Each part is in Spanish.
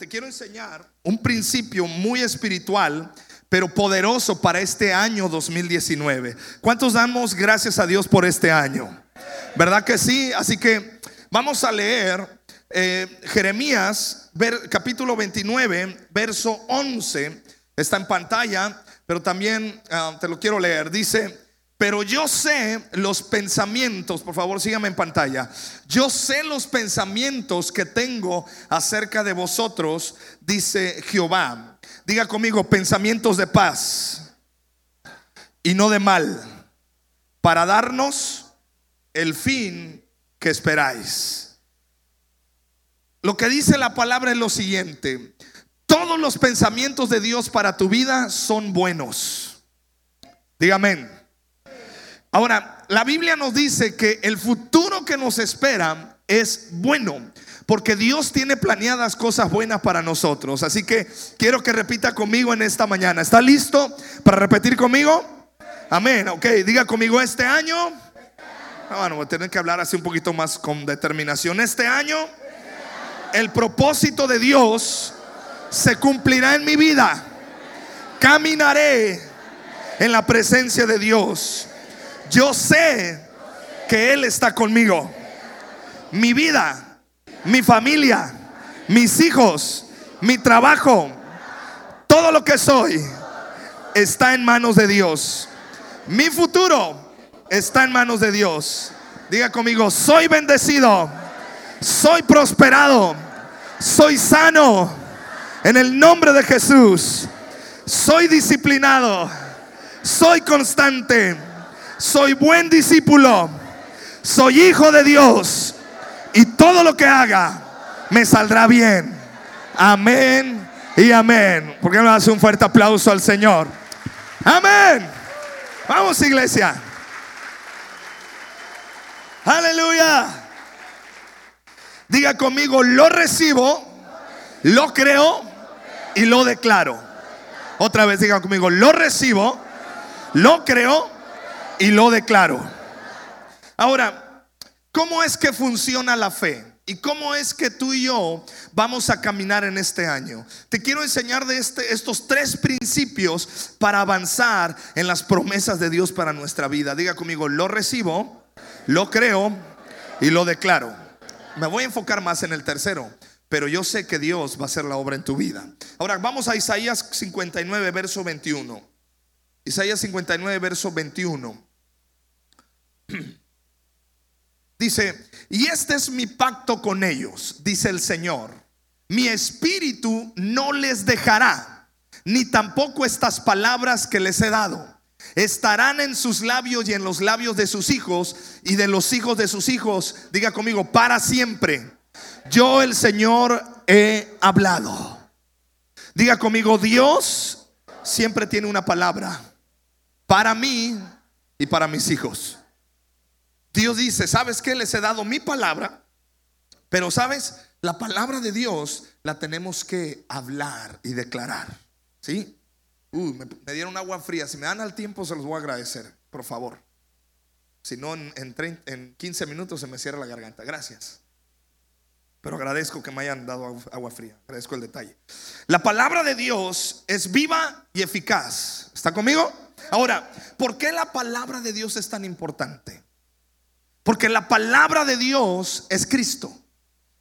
te quiero enseñar un principio muy espiritual, pero poderoso para este año 2019. ¿Cuántos damos gracias a Dios por este año? ¿Verdad que sí? Así que vamos a leer eh, Jeremías, capítulo 29, verso 11. Está en pantalla, pero también ah, te lo quiero leer. Dice, pero yo sé los pensamientos, por favor síganme en pantalla. Yo sé los pensamientos que tengo acerca de vosotros, dice Jehová. Diga conmigo, pensamientos de paz y no de mal, para darnos el fin que esperáis. Lo que dice la palabra es lo siguiente. Todos los pensamientos de Dios para tu vida son buenos. Dígame. Ahora, la Biblia nos dice que el futuro que nos espera es bueno, porque Dios tiene planeadas cosas buenas para nosotros. Así que quiero que repita conmigo en esta mañana. ¿Está listo para repetir conmigo? Amén. Ok, diga conmigo este año. Ah, bueno, voy a tener que hablar así un poquito más con determinación. Este año, el propósito de Dios se cumplirá en mi vida. Caminaré en la presencia de Dios. Yo sé que Él está conmigo. Mi vida, mi familia, mis hijos, mi trabajo, todo lo que soy está en manos de Dios. Mi futuro está en manos de Dios. Diga conmigo, soy bendecido, soy prosperado, soy sano en el nombre de Jesús. Soy disciplinado. Soy constante. Soy buen discípulo. Soy hijo de Dios. Y todo lo que haga me saldrá bien. Amén y amén. ¿Por qué no hace un fuerte aplauso al Señor? Amén. Vamos iglesia. Aleluya. Diga conmigo, lo recibo, lo creo y lo declaro. Otra vez digan conmigo, lo recibo, lo creo y lo declaro. Ahora, ¿cómo es que funciona la fe? ¿Y cómo es que tú y yo vamos a caminar en este año? Te quiero enseñar de este, estos tres principios para avanzar en las promesas de Dios para nuestra vida. Diga conmigo, lo recibo, lo creo y lo declaro. Me voy a enfocar más en el tercero pero yo sé que Dios va a hacer la obra en tu vida. Ahora vamos a Isaías 59, verso 21. Isaías 59, verso 21. Dice, y este es mi pacto con ellos, dice el Señor. Mi espíritu no les dejará, ni tampoco estas palabras que les he dado. Estarán en sus labios y en los labios de sus hijos y de los hijos de sus hijos. Diga conmigo, para siempre yo el Señor he hablado. Diga conmigo, Dios siempre tiene una palabra para mí y para mis hijos. Dios dice, ¿sabes qué? Les he dado mi palabra, pero ¿sabes? La palabra de Dios la tenemos que hablar y declarar. ¿Sí? me, dieron agua fría. Si me dan al tiempo, se los voy a agradecer, por favor. Si no, en, en 15 minutos se me cierra la garganta. Gracias. Pero agradezco que me hayan dado agua fría. Agradezco el detalle. La palabra de Dios es viva y eficaz. ¿Está conmigo? Ahora, ¿por qué la palabra de Dios es tan importante? Porque la palabra de Dios es Cristo.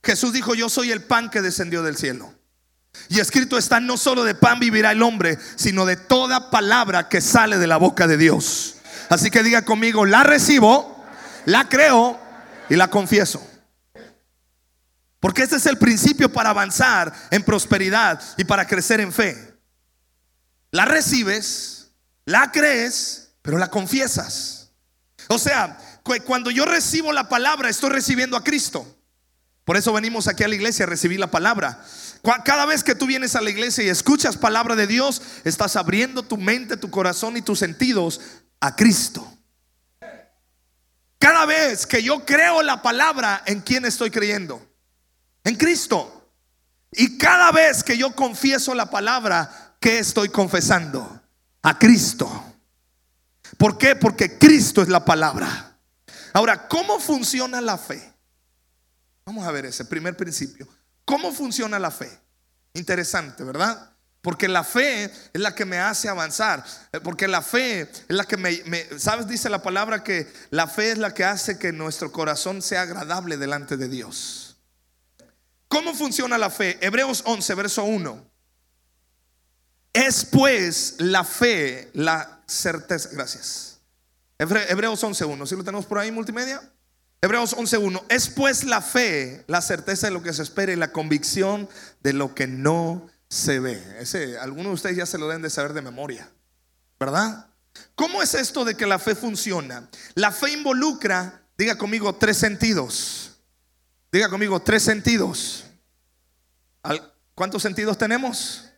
Jesús dijo, yo soy el pan que descendió del cielo. Y escrito está, no solo de pan vivirá el hombre, sino de toda palabra que sale de la boca de Dios. Así que diga conmigo, la recibo, la creo y la confieso. Porque ese es el principio para avanzar en prosperidad y para crecer en fe. La recibes, la crees, pero la confiesas. O sea, cuando yo recibo la palabra, estoy recibiendo a Cristo. Por eso venimos aquí a la iglesia a recibir la palabra. Cada vez que tú vienes a la iglesia y escuchas palabra de Dios, estás abriendo tu mente, tu corazón y tus sentidos a Cristo. Cada vez que yo creo la palabra, ¿en quién estoy creyendo? en Cristo. Y cada vez que yo confieso la palabra, ¿qué estoy confesando? A Cristo. ¿Por qué? Porque Cristo es la palabra. Ahora, ¿cómo funciona la fe? Vamos a ver ese primer principio. ¿Cómo funciona la fe? Interesante, ¿verdad? Porque la fe es la que me hace avanzar. Eh, porque la fe es la que me, ¿Sabes? Dice la palabra que la fe es la que hace que nuestro corazón sea agradable delante de Dios. ¿Cómo funciona la fe? Hebreos 11, verso 1. Es pues la fe, la certeza. Gracias. Hebreos 11.1. ¿Sí lo tenemos por ahí, multimedia? Hebreos 11.1. Es pues la fe, la certeza de lo que se espera y la convicción de lo que no se ve. Ese, algunos de ustedes ya se lo deben de saber de memoria, ¿verdad? ¿Cómo es esto de que la fe funciona? La fe involucra, diga conmigo, tres sentidos. Diga conmigo, tres sentidos. ¿Cuántos sentidos tenemos?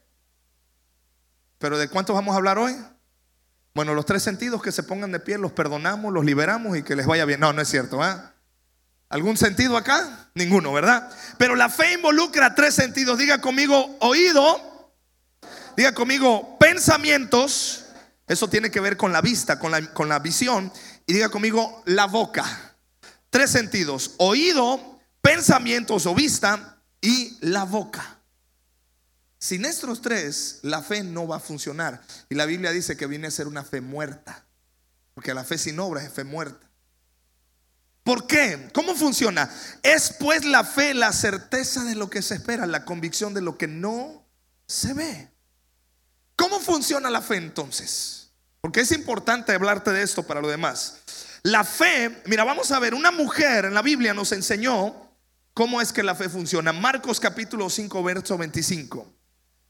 ¿Pero de cuántos vamos a hablar hoy? Bueno, los tres sentidos que se pongan de pie, los perdonamos, los liberamos y que les vaya bien. No, no es cierto. ¿eh? ¿Algún sentido acá? Ninguno, ¿verdad? Pero la fe involucra tres sentidos. Diga conmigo oído, diga conmigo pensamientos, eso tiene que ver con la vista, con la, con la visión, y diga conmigo la boca. Tres sentidos, oído, pensamientos o vista y la boca. Sin estos tres, la fe no va a funcionar. Y la Biblia dice que viene a ser una fe muerta. Porque la fe sin obra es fe muerta. ¿Por qué? ¿Cómo funciona? Es pues la fe la certeza de lo que se espera, la convicción de lo que no se ve. ¿Cómo funciona la fe entonces? Porque es importante hablarte de esto para lo demás. La fe, mira, vamos a ver, una mujer en la Biblia nos enseñó cómo es que la fe funciona. Marcos capítulo 5, verso 25.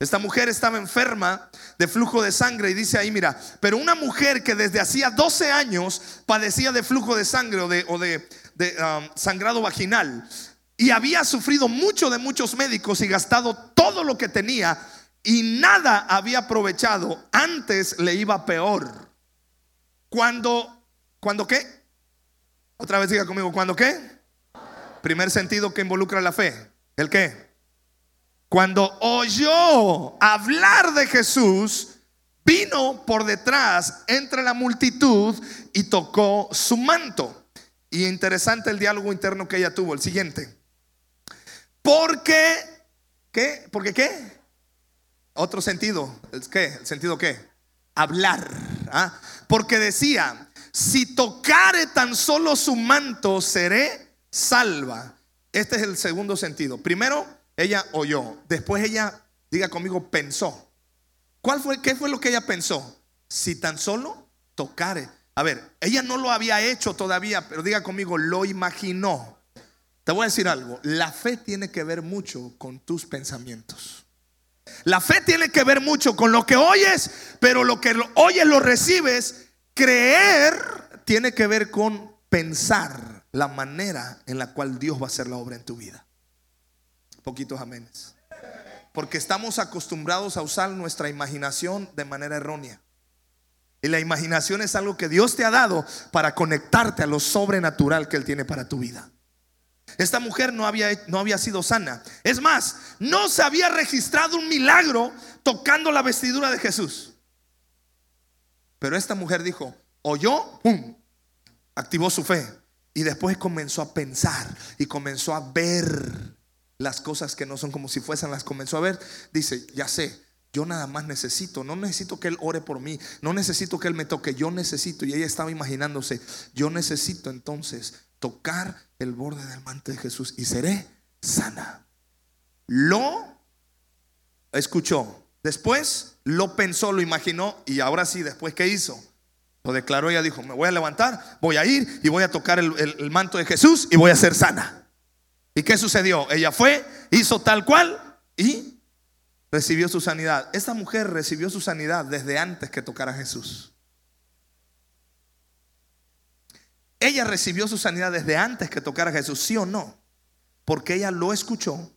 Esta mujer estaba enferma de flujo de sangre y dice ahí, mira, pero una mujer que desde hacía 12 años padecía de flujo de sangre o de, um, sangrado vaginal y había sufrido mucho de muchos médicos y gastado todo lo que tenía y nada había aprovechado, antes le iba peor. Cuando, ¿cuándo qué? Otra vez diga conmigo, ¿cuándo qué? Primer sentido que involucra la fe. ¿El qué? Cuando oyó hablar de Jesús, vino por detrás entre la multitud y tocó su manto. Y interesante el diálogo interno que ella tuvo, el siguiente. Porque, ¿qué? ¿Porque qué? Otro sentido, ¿qué? ¿El sentido qué? Hablar. ¿ah? Porque decía, si tocare tan solo su manto, seré salva. Este es el segundo sentido. Primero, ella oyó. Después ella, diga conmigo, pensó. ¿Cuál fue, qué fue lo que ella pensó? Si tan solo tocare. A ver, ella no lo había hecho todavía, pero diga conmigo, lo imaginó. Te voy a decir algo, la fe tiene que ver mucho con tus pensamientos. La fe tiene que ver mucho con lo que oyes, pero lo que oyes lo recibes. Creer tiene que ver con pensar la manera en la cual Dios va a hacer la obra en tu vida. Poquitos amenes. Porque estamos acostumbrados a usar nuestra imaginación de manera errónea. Y la imaginación es algo que Dios te ha dado para conectarte a lo sobrenatural que Él tiene para tu vida. Esta mujer no había, no había sido sana. Es más, no se había registrado un milagro tocando la vestidura de Jesús. Pero esta mujer dijo, oyó. Activó su fe. Y después comenzó a pensar y comenzó a ver las cosas que no son como si fuesen, las comenzó a ver. Dice, ya sé, yo nada más necesito, no necesito que Él ore por mí, no necesito que Él me toque, yo necesito. Y ella estaba imaginándose, yo necesito entonces tocar el borde del manto de Jesús y seré sana. Lo escuchó, después lo pensó, lo imaginó y ahora sí, después ¿qué hizo? Lo declaró, ella dijo, me voy a levantar, voy a ir y voy a tocar el, el manto de Jesús y voy a ser sana. ¿Y qué sucedió? Ella fue, hizo tal cual y recibió su sanidad. Esta mujer recibió su sanidad desde antes que tocara a Jesús. Ella recibió su sanidad desde antes que tocara a Jesús, ¿sí o no? Porque ella lo escuchó,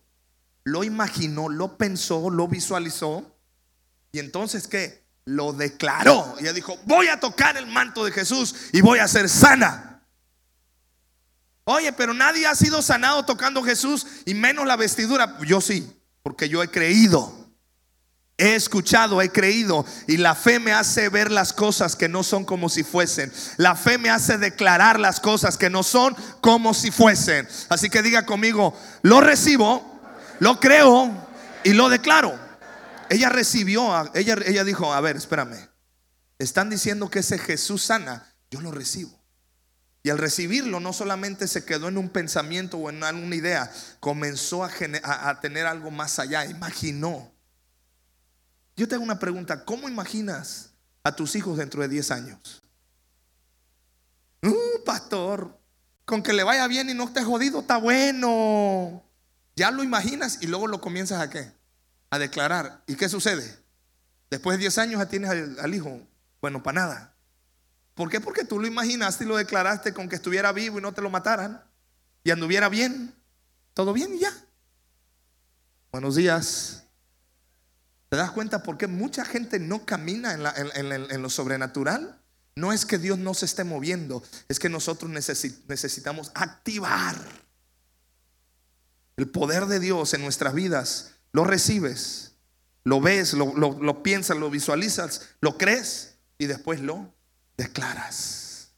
lo imaginó, lo pensó, lo visualizó. Y entonces, ¿qué? Lo declaró. Ella dijo, voy a tocar el manto de Jesús y voy a ser sana. Oye, pero nadie ha sido sanado tocando Jesús y menos la vestidura. Yo sí, porque yo he creído. He escuchado, he creído y la fe me hace ver las cosas que no son como si fuesen. La fe me hace declarar las cosas que no son como si fuesen. Así que diga conmigo, lo recibo, lo creo Y lo declaro. Ella recibió, ella, ella dijo, a ver, espérame. Están diciendo que ese Jesús sana, yo lo recibo. Y al recibirlo no solamente se quedó en un pensamiento o en alguna idea, comenzó a, tener algo más allá, imaginó. Yo tengo una pregunta, ¿cómo imaginas a tus hijos dentro de 10 años? Uh, pastor, con que le vaya bien y no esté jodido, está bueno. Ya lo imaginas y luego lo comienzas a qué? A declarar. ¿Y qué sucede? Después de 10 años ya tienes al, hijo. Bueno, para nada. ¿Por qué? Porque tú lo imaginaste y lo declaraste con que estuviera vivo y no te lo mataran. Y anduviera bien. Todo bien y ya. Buenos días. ¿Te das cuenta por qué mucha gente no camina en lo sobrenatural? No es que Dios no se esté moviendo, es que nosotros necesitamos activar el poder de Dios en nuestras vidas. Lo recibes, lo ves, lo, piensas, lo visualizas, lo crees y después lo declaras.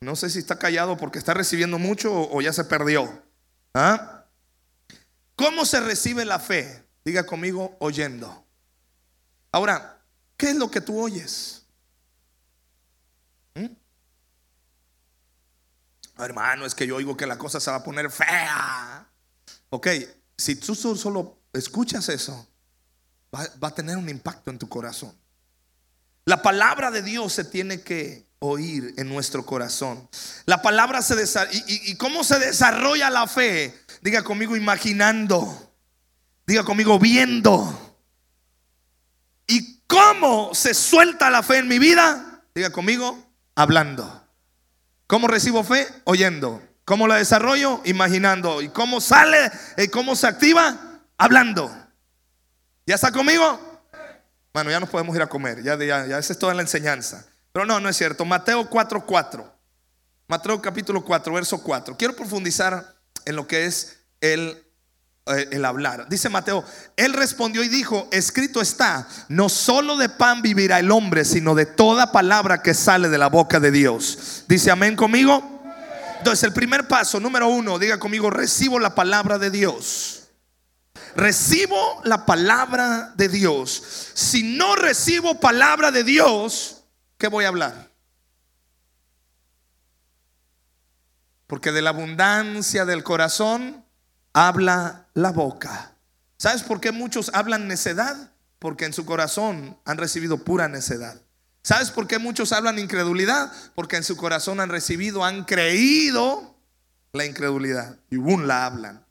No sé si está callado porque está recibiendo mucho o, ya se perdió. ¿Ah? ¿Cómo se recibe la fe? Diga conmigo, oyendo. Ahora, ¿qué es lo que tú oyes? hermano, es que yo oigo que la cosa se va a poner fea. Ok, si tú solo escuchas eso, va, a tener un impacto en tu corazón. La palabra de Dios se tiene que oír en nuestro corazón. La palabra se desarrolla. Y, cómo se desarrolla la fe? Diga conmigo imaginando. Diga conmigo viendo. ¿Y cómo se suelta la fe en mi vida? Diga conmigo hablando. ¿Cómo recibo fe? Oyendo. ¿Cómo la desarrollo? Imaginando. ¿Y cómo sale? ¿Y cómo se activa? Hablando. ¿Ya está conmigo? Bueno, ya nos podemos ir a comer. Ya, ya, ya esa es toda la enseñanza. Pero no, no es cierto. Mateo 4:4. Mateo capítulo 4, verso 4. Quiero profundizar en lo que es el eh, el hablar. Dice Mateo, él respondió y dijo, escrito está, no solo de pan vivirá el hombre, sino de toda palabra que sale de la boca de Dios. Dice amén conmigo. Entonces el primer paso, número uno, diga conmigo, recibo la palabra de Dios. Recibo la palabra de Dios. Si no recibo palabra de Dios, ¿qué voy a hablar? Porque de la abundancia del corazón habla la boca. ¿Sabes por qué muchos hablan necedad? Porque en su corazón han recibido pura necedad. ¿Sabes por qué muchos hablan incredulidad? Porque en su corazón han recibido, han creído la incredulidad y aún la hablan.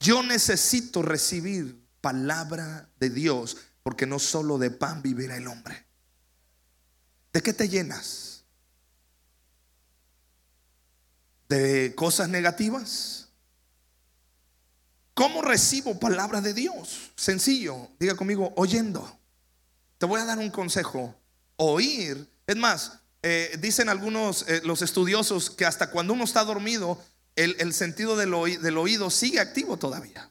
Yo necesito recibir palabra de Dios porque no solo de pan vivirá el hombre. ¿De qué te llenas? ¿De cosas negativas? ¿Cómo recibo palabra de Dios? Sencillo, diga conmigo, oyendo. Te voy a dar un consejo. Oír. Es más, eh, dicen algunos, eh, los estudiosos, que hasta cuando uno está dormido, el, sentido del, oído sigue activo todavía.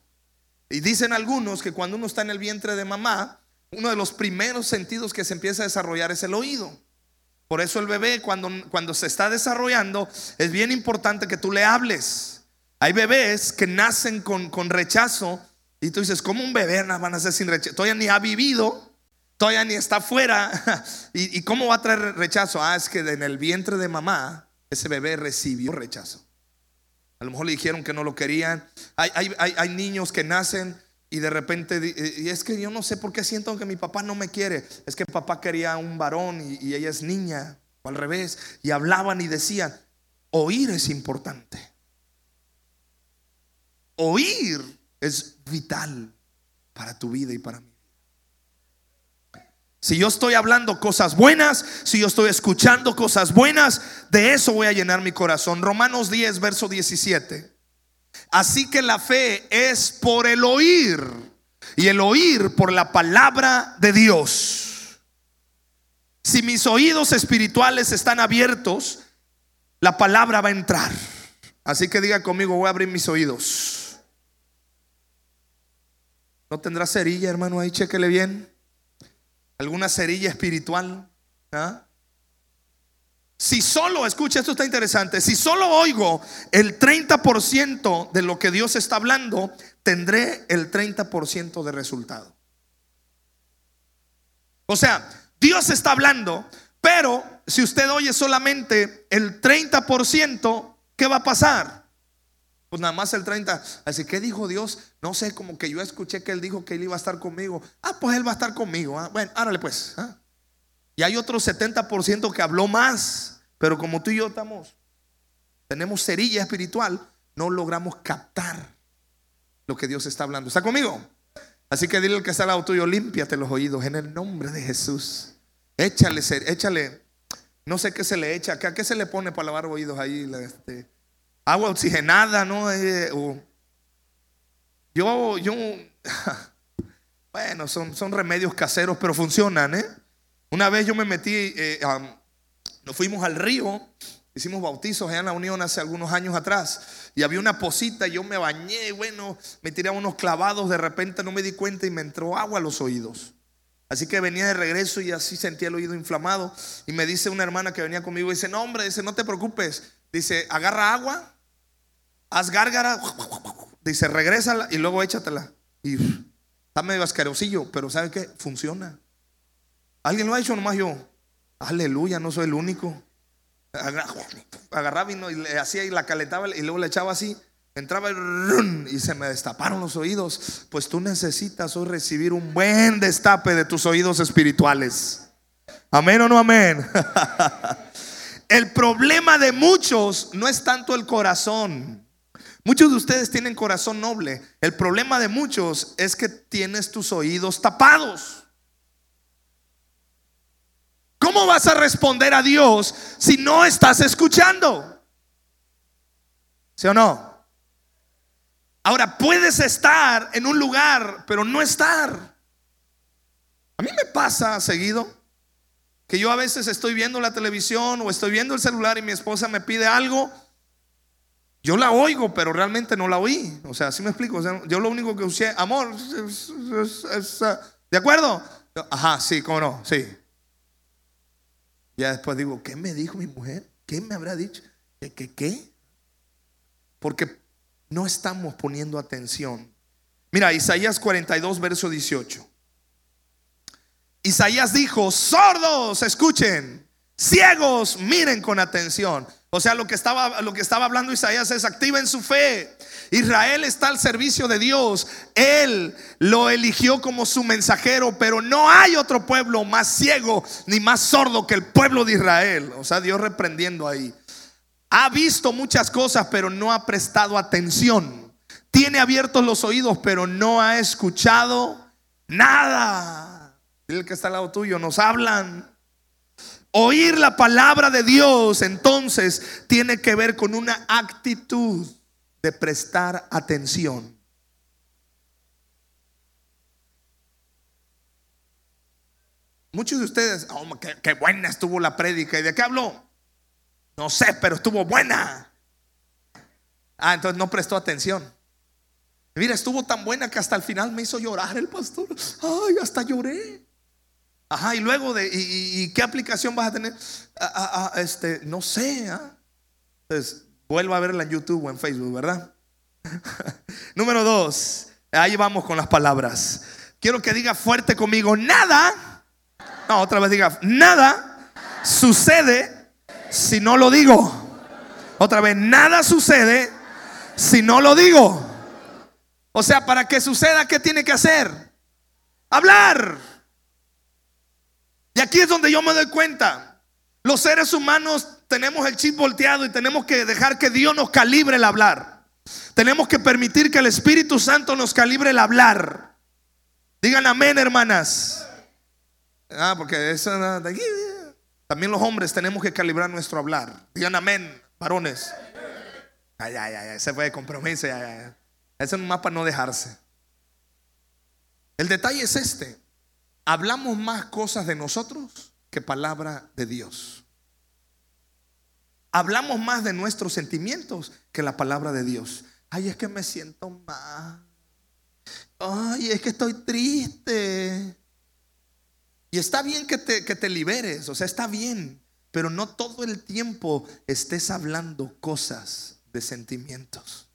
Y dicen algunos que cuando uno está en el vientre de mamá, uno de los primeros sentidos que se empieza a desarrollar es el oído. Por eso el bebé cuando, cuando se está desarrollando es bien importante que tú le hables. Hay bebés que nacen con, rechazo y tú dices, ¿cómo un bebé van a nacer sin rechazo? Todavía ni ha vivido, todavía ni está afuera. ¿Y, cómo va a traer rechazo? Ah, es que en el vientre de mamá ese bebé recibió rechazo. A lo mejor le dijeron que no lo querían. Hay, niños que nacen y de repente, y es que yo no sé por qué siento que mi papá no me quiere. Es que papá quería un varón y, y ella es niña, o al revés. Y hablaban y decían, oír es importante. Oír es vital para tu vida y para mí. Si yo estoy hablando cosas buenas, si yo estoy escuchando cosas buenas, de eso voy a llenar mi corazón. Romanos 10, verso 17. Así que la fe es por el oír y el oír por la palabra de Dios. Si mis oídos espirituales están abiertos, la palabra va a entrar. Así que diga conmigo, voy a abrir mis oídos. ¿No tendrá cerilla, hermano? Ahí chequele bien. ¿Alguna cerilla espiritual? ¿Ah? si solo, escucha, esto está interesante, si solo oigo el 30% de lo que Dios está hablando, tendré el 30% de resultado. O sea, Dios está hablando, pero si usted oye solamente el 30%, ¿qué va a pasar? Pues nada más el 30. Así que dijo Dios, no sé, como que yo escuché que él dijo que él iba a estar conmigo. Ah, pues él va a estar conmigo. ¿ah? Bueno, árale pues. ¿ah? Y hay otro 70% que habló más, pero como tú y yo estamos, tenemos cerilla espiritual, no logramos captar lo que Dios está hablando. ¿Está conmigo? Así que dile al que está al lado tuyo, límpiate los oídos en el nombre de Jesús. Échale, échale, no sé qué se le echa, ¿a qué se le pone para lavar oídos ahí? Este, agua oxigenada, ¿no? Eh, yo, yo, bueno, son, son remedios caseros, pero funcionan, ¿eh? Una vez yo me metí, eh, nos fuimos al río, hicimos bautizos allá en la Unión hace algunos años atrás, y había una posita, y yo me bañé, bueno, me tiré unos clavados, de repente no me di cuenta y me entró agua a los oídos. Así que venía de regreso y así sentía el oído inflamado. Y me dice una hermana que venía conmigo, dice, no hombre, dice, no te preocupes. Dice, agarra agua, haz gárgara, dice, regrésala y luego échatela. Está medio asquerosillo, pero ¿sabe qué? Funciona. ¿Alguien lo ha hecho nomás yo? Aleluya, no soy el único. Agarraba y, le hacía y la calentaba y luego le echaba así. Entraba y se me destaparon los oídos. Pues tú necesitas hoy recibir un buen destape de tus oídos espirituales. Amén o no amén. el problema de muchos no es tanto el corazón. Muchos de ustedes tienen corazón noble. El problema de muchos es que tienes tus oídos tapados. ¿Cómo vas a responder a Dios si no estás escuchando? ¿Sí o no? Ahora, puedes estar en un lugar, pero no estar. A mí me pasa seguido que yo a veces estoy viendo la televisión o estoy viendo el celular y mi esposa me pide algo. Yo la oigo, pero realmente no la oí. O sea, así me explico. yo lo único que usé, amor, ¿de acuerdo? Ajá, sí, cómo no, sí. Ya después digo, ¿qué me dijo mi mujer? ¿Qué me habrá dicho? ¿Qué, qué, qué? Porque no estamos poniendo atención. Mira, Isaías 42, verso 18. Isaías dijo, sordos, escuchen, ciegos, miren con atención. O sea, lo que estaba, lo que estaba hablando Isaías es activa en su fe. Israel está al servicio de Dios. Él lo eligió como su mensajero, pero no hay otro pueblo más ciego ni más sordo que el pueblo de Israel. O sea, Dios reprendiendo ahí. Ha visto muchas cosas, pero no ha prestado atención. Tiene abiertos los oídos, pero no ha escuchado nada. El que está al lado tuyo, nos hablan. Oír la palabra de Dios entonces tiene que ver con una actitud de prestar atención. Muchos de ustedes, oh, qué, buena estuvo la prédica. ¿Y de qué habló? No sé, pero estuvo buena. Ah, entonces no prestó atención. Mira, estuvo tan buena que hasta el final me hizo llorar el pastor. Ay, hasta lloré. Ajá, y luego de, ¿y, qué aplicación vas a tener? Ah, ah, ah, este, no sé. Entonces, vuelva a verla en YouTube o en Facebook, ¿verdad? Número dos, ahí vamos con las palabras. Quiero que diga fuerte conmigo, nada. No, otra vez diga, nada sucede si no lo digo. Otra vez, nada sucede si no lo digo. O sea, para que suceda, ¿qué tiene que hacer? Hablar. Y aquí es donde yo me doy cuenta. Los seres humanos tenemos el chip volteado y tenemos que dejar que Dios nos calibre el hablar. Tenemos que permitir que el Espíritu Santo nos calibre el hablar. Digan amén, hermanas. Ah, porque eso. También los hombres tenemos que calibrar nuestro hablar. Digan amén, varones. Ay, ay, ay, ese fue de compromiso. Ese es un mapa no dejarse. El detalle es este. Hablamos más cosas de nosotros que palabra de Dios. Hablamos más de nuestros sentimientos que la palabra de Dios. Ay, es que me siento mal. Ay, es que estoy triste. Y está bien que te, que te liberes, o sea, está bien. pero no todo el tiempo estés hablando cosas de sentimientos.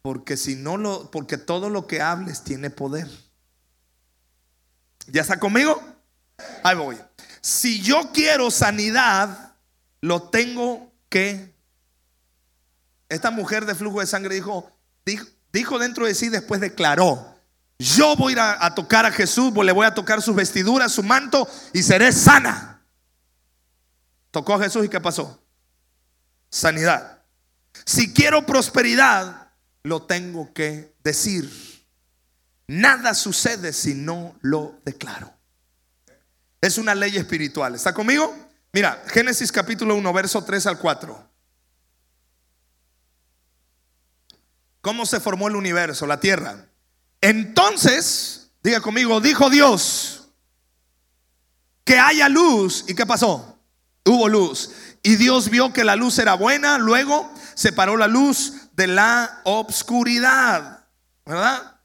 Porque si no lo, porque todo lo que hables tiene poder. ¿Ya está conmigo? Ahí voy. Si yo quiero sanidad, lo tengo que. Esta mujer de flujo de sangre dijo, dijo, dentro de sí, después declaró: Yo voy a ir a, tocar a Jesús, le voy a tocar sus vestiduras, su manto y seré sana. Tocó a Jesús y ¿qué pasó? Sanidad. Si quiero prosperidad, lo tengo que decir. Nada sucede si no lo declaro. Es una ley espiritual. ¿Está conmigo? Mira, Génesis capítulo 1, verso 3 al 4. ¿Cómo se formó el universo, la tierra? Entonces, diga conmigo, dijo Dios que haya luz. ¿Y qué pasó? Hubo luz. Y Dios vio que la luz era buena, luego separó la luz de la obscuridad. ¿Verdad?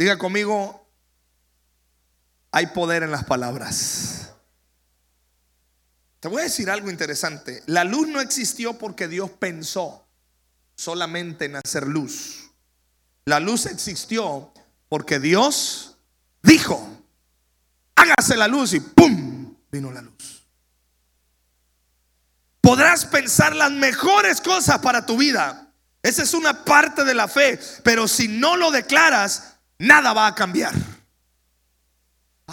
Diga conmigo, hay poder en las palabras. Te voy a decir algo interesante. La luz no existió porque Dios pensó solamente en hacer luz. La luz existió porque Dios dijo, hágase la luz y ¡pum! vino la luz. Podrás pensar las mejores cosas para tu vida. Esa es una parte de la fe, pero si no lo declaras, nada va a cambiar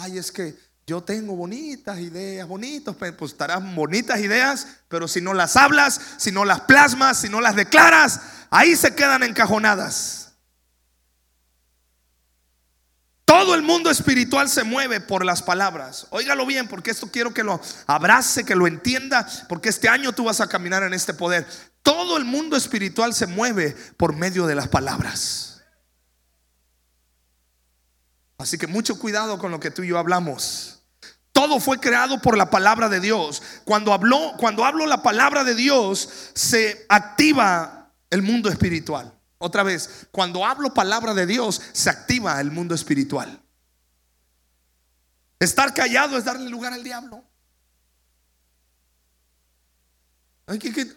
ay, es que yo tengo bonitas ideas, bonitos, pues bonitas ideas, pero si no las hablas, si no las plasmas, si no las declaras, ahí se quedan encajonadas. Todo el mundo espiritual se mueve por las palabras. Óigalo bien, porque esto quiero que lo abrace, que lo entienda, porque este año tú vas a caminar en este poder. Todo el mundo espiritual se mueve por medio de las palabras. Así que mucho cuidado con lo que tú y yo hablamos. Todo fue creado por la palabra de Dios. Cuando habló, cuando hablo la palabra de Dios, se activa el mundo espiritual. Otra vez, cuando hablo palabra de Dios, se activa el mundo espiritual. Estar callado es darle lugar al diablo. Ay, ¿qué,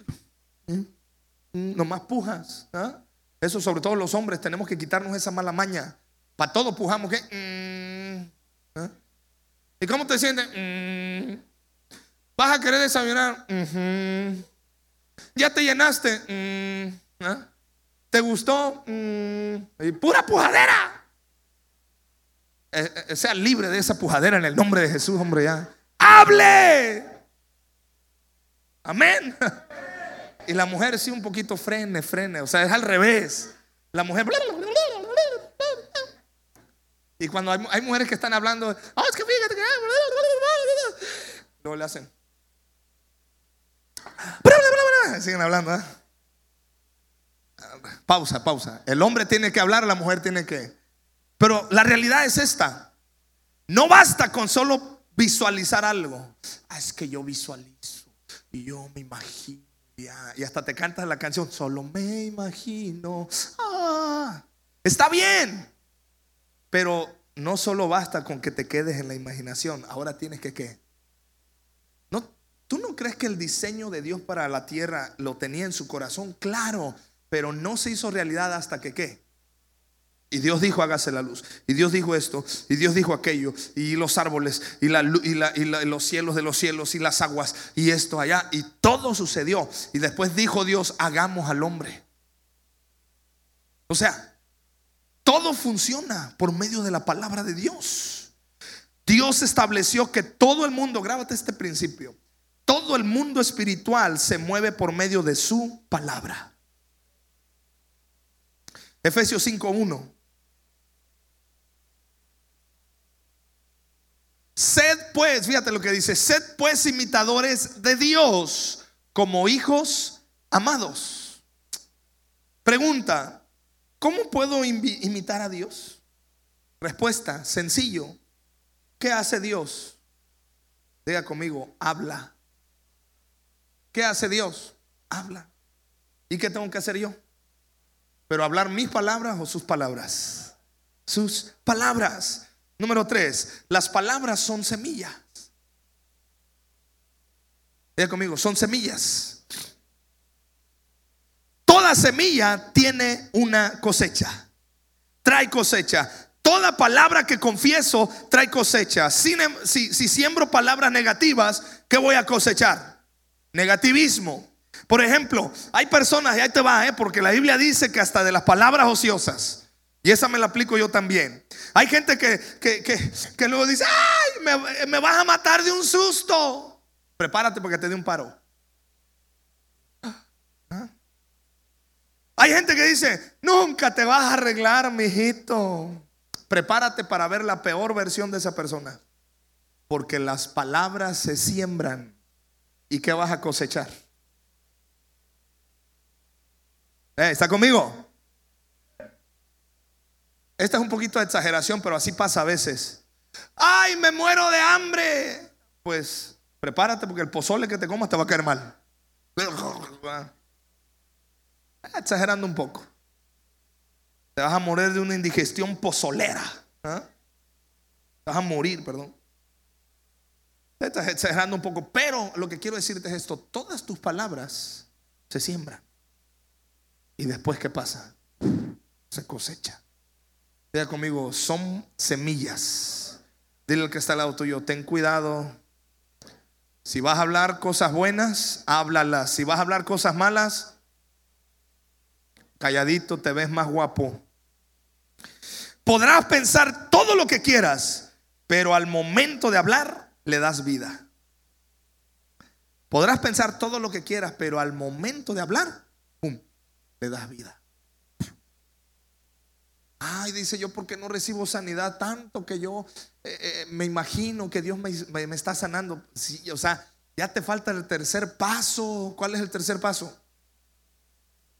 ¿Mm? Nomás pujas. ¿ah? Eso sobre todo los hombres tenemos que quitarnos esa mala maña. Para todos pujamos que. Mm, ¿eh? ¿Y cómo te sientes? Mm. ¿Vas a querer desayunar? ¿Ya te llenaste? Mm, ¿eh? ¿Te gustó? Pura pujadera. Eh, sea libre de esa pujadera en el nombre de Jesús, hombre, ya. ¡Hable! Amén. Y la mujer sí un poquito frene, frene. O sea, es al revés. La mujer. Y cuando hay, mujeres que están hablando, oh, es que fíjate que. Luego le hacen. Siguen hablando. ¿eh? Pausa, pausa. El hombre tiene que hablar, la mujer tiene que. Pero la realidad es esta. No basta con solo visualizar algo. Ah, es que yo visualizo y yo me imagino. Y hasta te cantas la canción, solo me imagino. Ah, está bien. Pero no solo basta con que te quedes en la imaginación, ahora tienes que qué. No, ¿Tú no crees que el diseño de Dios para la tierra lo tenía en su corazón? Claro, pero no se hizo realidad hasta que qué. Y Dios dijo, hágase la luz. Y Dios dijo esto. Y Dios dijo aquello. Y los árboles. Y, la, y, y los cielos de los cielos. Y las aguas. Y esto allá. Y todo sucedió. Y después dijo Dios, hagamos al hombre. O sea, todo funciona por medio de la palabra de Dios. Dios estableció que todo el mundo, grábate este principio, todo el mundo espiritual se mueve por medio de su palabra. Efesios 5.1. Sed pues, fíjate lo que dice, sed pues imitadores de Dios como hijos amados. Pregunta, ¿Cómo puedo imitar a Dios? Respuesta, sencillo. ¿Qué hace Dios? Diga conmigo, habla. ¿Qué hace Dios? Habla. ¿Y qué tengo que hacer yo? Pero hablar mis palabras o sus palabras. Sus palabras. Número tres, las palabras son semillas. Diga conmigo, son semillas. Toda semilla tiene una cosecha. Trae cosecha. Toda palabra que confieso trae cosecha. Em, si, si, siembro palabras negativas, ¿qué voy a cosechar? Negativismo. Por ejemplo, hay personas, y ahí te va, ¿eh? porque la Biblia dice que hasta de las palabras ociosas, y esa me la aplico yo también. Hay gente que, que, luego dice, ay, me, me vas a matar de un susto. Prepárate porque te dé un paro. Hay gente que dice, nunca te vas a arreglar, mijito. Prepárate para ver la peor versión de esa persona. Porque las palabras se siembran. ¿Y qué vas a cosechar? Eh, ¿Está conmigo? Esta es un poquito de exageración, pero así pasa a veces. ¡Ay, me muero de hambre! Pues prepárate porque el pozole que te comas te va a caer mal. Exagerando un poco. Te vas a morir de una indigestión pozolera. ¿ah? Te vas a morir, perdón. Estás exagerando un poco, pero lo que quiero decirte es esto: todas tus palabras se siembran. Y después, ¿qué pasa? Se cosecha. Diga conmigo, son semillas. Dile al que está al lado tuyo, ten cuidado. Si vas a hablar cosas buenas, háblalas. Si vas a hablar cosas malas, calladito te ves más guapo. Podrás pensar todo lo que quieras, pero al momento de hablar le das vida. Podrás pensar todo lo que quieras, pero al momento de hablar, ¡pum!, le das vida. Ay, dice yo, porque no recibo sanidad tanto que yo eh, eh, me imagino que Dios me, me, está sanando. O sea, ya te falta el tercer paso. ¿Cuál es el tercer paso?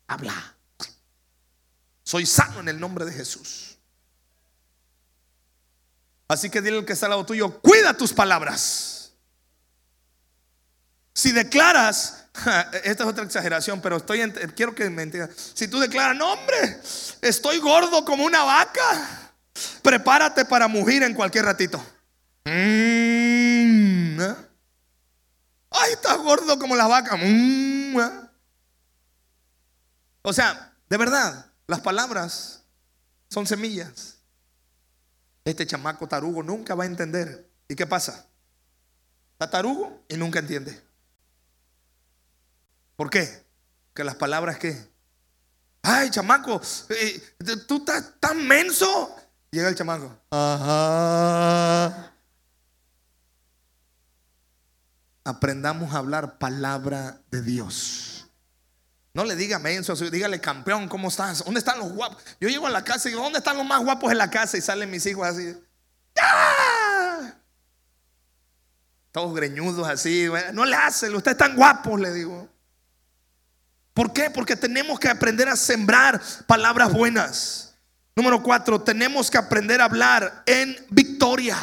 Habla. Soy sano en el nombre de Jesús. Así que dile al que está al lado tuyo, cuida tus palabras. Si declaras, esta es otra exageración, pero estoy quiero que me entiendas. Si tú declaras, no hombre, estoy gordo como una vaca, prepárate para mugir en cualquier ratito. Mm, ¿eh? Ay, estás gordo como la vaca. Mm, ¿eh? O sea, de verdad, las palabras son semillas. Este chamaco tarugo nunca va a entender. ¿Y qué pasa? Está tarugo y nunca entiende. ¿Por qué? Que las palabras que, ay chamaco, eh, tú estás tan menso. Llega el chamaco. Ajá. Aprendamos a hablar palabra de Dios. No le diga menso, dígale campeón, ¿cómo estás? ¿Dónde están los guapos? Yo llego a la casa y digo, ¿dónde están los más guapos en la casa? Y salen mis hijos así. ¡Ya! Todos greñudos así. No le hacen, ustedes están guapos, le digo. ¿Por qué? Porque tenemos que aprender a sembrar palabras buenas. Número cuatro, tenemos que aprender a hablar en victoria.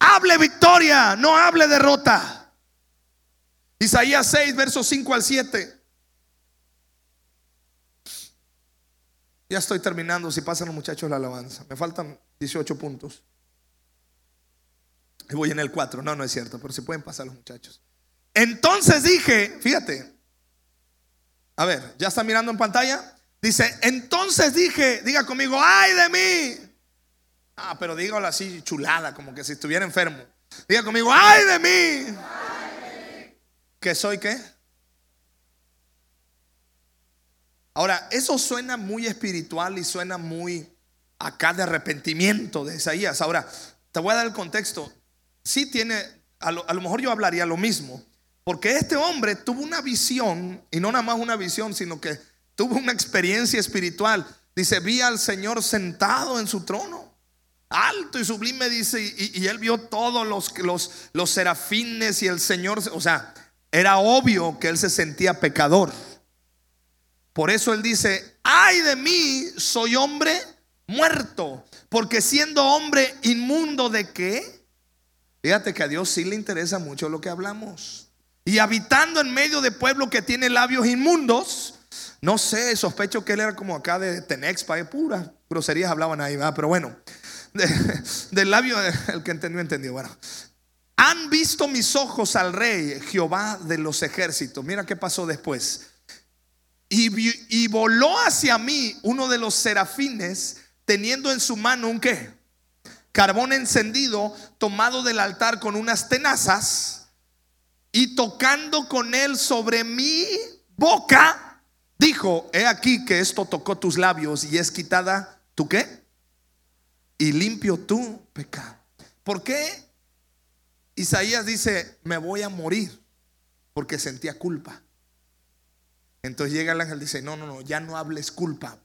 Hable victoria, no hable derrota. Isaías 6, versos 5 al 7. Ya estoy terminando. Si pasan los muchachos la alabanza. Me faltan 18 puntos. Y voy en el 4. No, no es cierto. Pero si pueden pasar los muchachos. Entonces dije, fíjate. A ver, ¿ya está mirando en pantalla? Dice, entonces dije, diga conmigo, ay de mí. Ah, pero dígalo así chulada, como que si estuviera enfermo. Diga conmigo, ay de mí. ¿Que soy qué? Ahora, eso suena muy espiritual y suena muy acá de arrepentimiento de Isaías. Ahora, te voy a dar el contexto. Sí tiene, a lo, mejor yo hablaría lo mismo, porque este hombre tuvo una visión, y no nada más una visión, sino que tuvo una experiencia espiritual. Dice, vi al Señor sentado en su trono, alto y sublime, dice, y, y él vio todos los, los, los serafines y el Señor, o sea, era obvio que él se sentía pecador. Por eso él dice, ay de mí, soy hombre muerto, porque siendo hombre inmundo de qué? Fíjate que a Dios sí le interesa mucho lo que hablamos. Y habitando en medio de pueblo que tiene labios inmundos, No sé, sospecho que él era como acá de Tenexpa, de puras groserías hablaban ahí, ¿verdad? Pero bueno, del labio, el que entendió, entendió. Bueno, han visto mis ojos al rey, Jehová de los ejércitos. Mira qué pasó después. Y, voló hacia mí uno de los serafines, teniendo en su mano un qué? Carbón encendido, tomado del altar con unas tenazas, y tocando con él sobre mi boca, dijo, he aquí que esto tocó tus labios y es quitada tu qué? Y limpio tu pecado. ¿Por qué Isaías dice, me voy a morir porque sentía culpa. Entonces llega el ángel y dice, no, no, no, ya no hables culpa.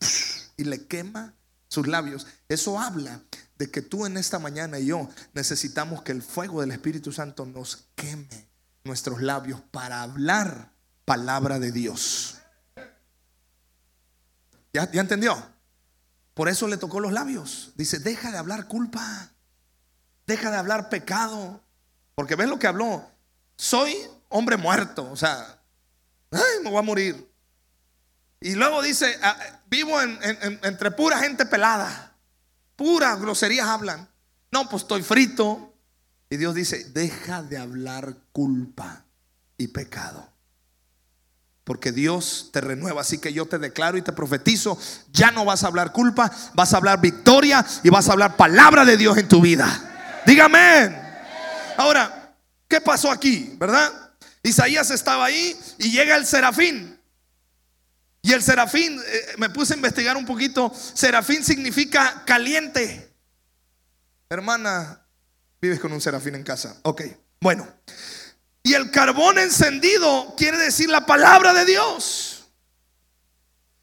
Y le quema sus labios. Eso habla de que tú en esta mañana y yo necesitamos que el fuego del Espíritu Santo nos queme nuestros labios para hablar palabra de Dios. ¿Ya, ¿Ya entendió? Por eso le tocó los labios. Dice, deja de hablar culpa. Deja de hablar pecado. Porque ves lo que habló. Soy hombre muerto. O sea, me voy a morir. Y luego dice, ah, vivo entre pura gente pelada. Puras groserías hablan. No, pues estoy frito. Y Dios dice, deja de hablar culpa y pecado. Porque Dios te renueva. Así que yo te declaro y te profetizo, ya no vas a hablar culpa, vas a hablar victoria y vas a hablar palabra de Dios en tu vida. Dígame. Ahora, ¿qué pasó aquí? ¿Verdad? Isaías estaba ahí y llega el serafín. Y el serafín, eh, me puse a investigar un poquito, serafín significa caliente. Hermana, vives con un serafín en casa. Ok, bueno. Y el carbón encendido quiere decir la palabra de Dios.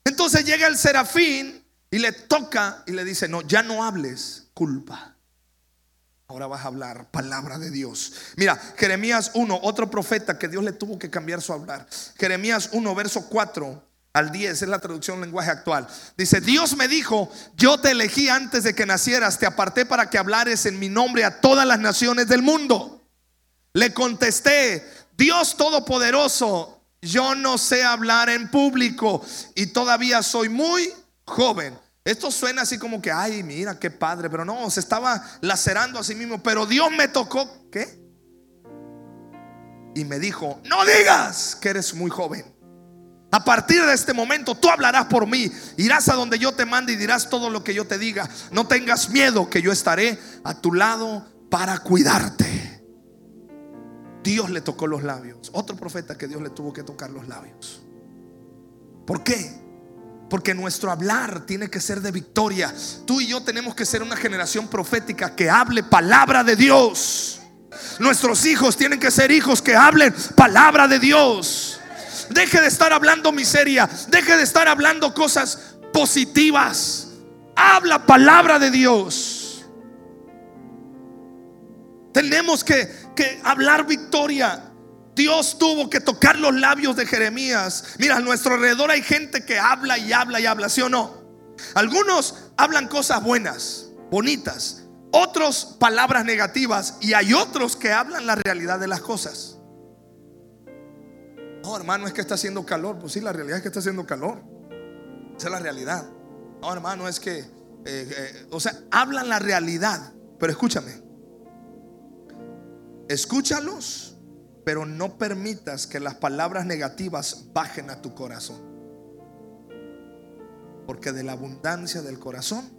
Entonces llega el serafín y le toca y le dice, no, ya no hables culpa. Ahora vas a hablar palabra de Dios. Mira, Jeremías 1, otro profeta que Dios le tuvo que cambiar su hablar. Jeremías 1, verso 4 al 10, es la traducción lenguaje actual. Dice, Dios me dijo, yo te elegí antes de que nacieras, te aparté para que hablares en mi nombre a todas las naciones del mundo. Le contesté, Dios Todopoderoso, yo no sé hablar en público y todavía soy muy joven. Esto suena así como que, ay, mira, qué padre, pero no, se estaba lacerando a sí mismo, pero Dios me tocó, ¿qué? Y me dijo, no digas que eres muy joven. A partir de este momento tú hablarás por mí, irás a donde yo te mande y dirás todo lo que yo te diga. No tengas miedo que yo estaré a tu lado para cuidarte. Dios le tocó los labios. Otro profeta que Dios le tuvo que tocar los labios. ¿Por qué? Porque nuestro hablar tiene que ser de victoria. Tú y yo tenemos que ser una generación profética que hable palabra de Dios. Nuestros hijos tienen que ser hijos que hablen palabra de Dios. Deje de estar hablando miseria. Deje de estar hablando cosas positivas. Habla palabra de Dios. Tenemos que, que hablar victoria. Dios tuvo que tocar los labios de Jeremías. Mira, a nuestro alrededor hay gente que habla y habla y habla, ¿sí o no? Algunos hablan cosas buenas, bonitas, otros palabras negativas y hay otros que hablan la realidad de las cosas. No, hermano, es que está haciendo calor. Pues sí, la realidad es que está haciendo calor. Esa es la realidad. No, hermano, es que, eh, eh, o sea, hablan la realidad. Pero escúchame. Escúchalos pero no permitas que las palabras negativas bajen a tu corazón. Porque de la abundancia del corazón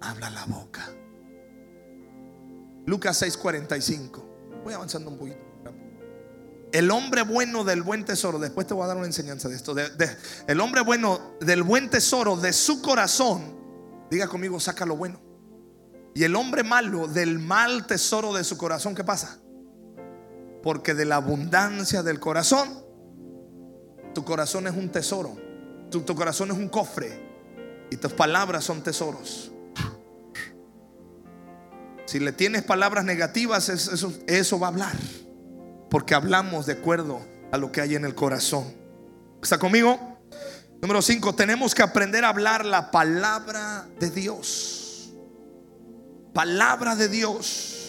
habla la boca. Lucas 6:45. Voy avanzando un poquito. El hombre bueno del buen tesoro, después te voy a dar una enseñanza de esto. el hombre bueno del buen tesoro de su corazón, diga conmigo, saca lo bueno. Y el hombre malo del mal tesoro de su corazón, ¿qué pasa? Porque de la abundancia del corazón, tu corazón es un tesoro. Tu, corazón es un cofre. Y tus palabras son tesoros. Si le tienes palabras negativas, eso, va a hablar. Porque hablamos de acuerdo a lo que hay en el corazón. ¿Está conmigo? Número 5, tenemos que aprender a hablar la palabra de Dios. Palabra de Dios.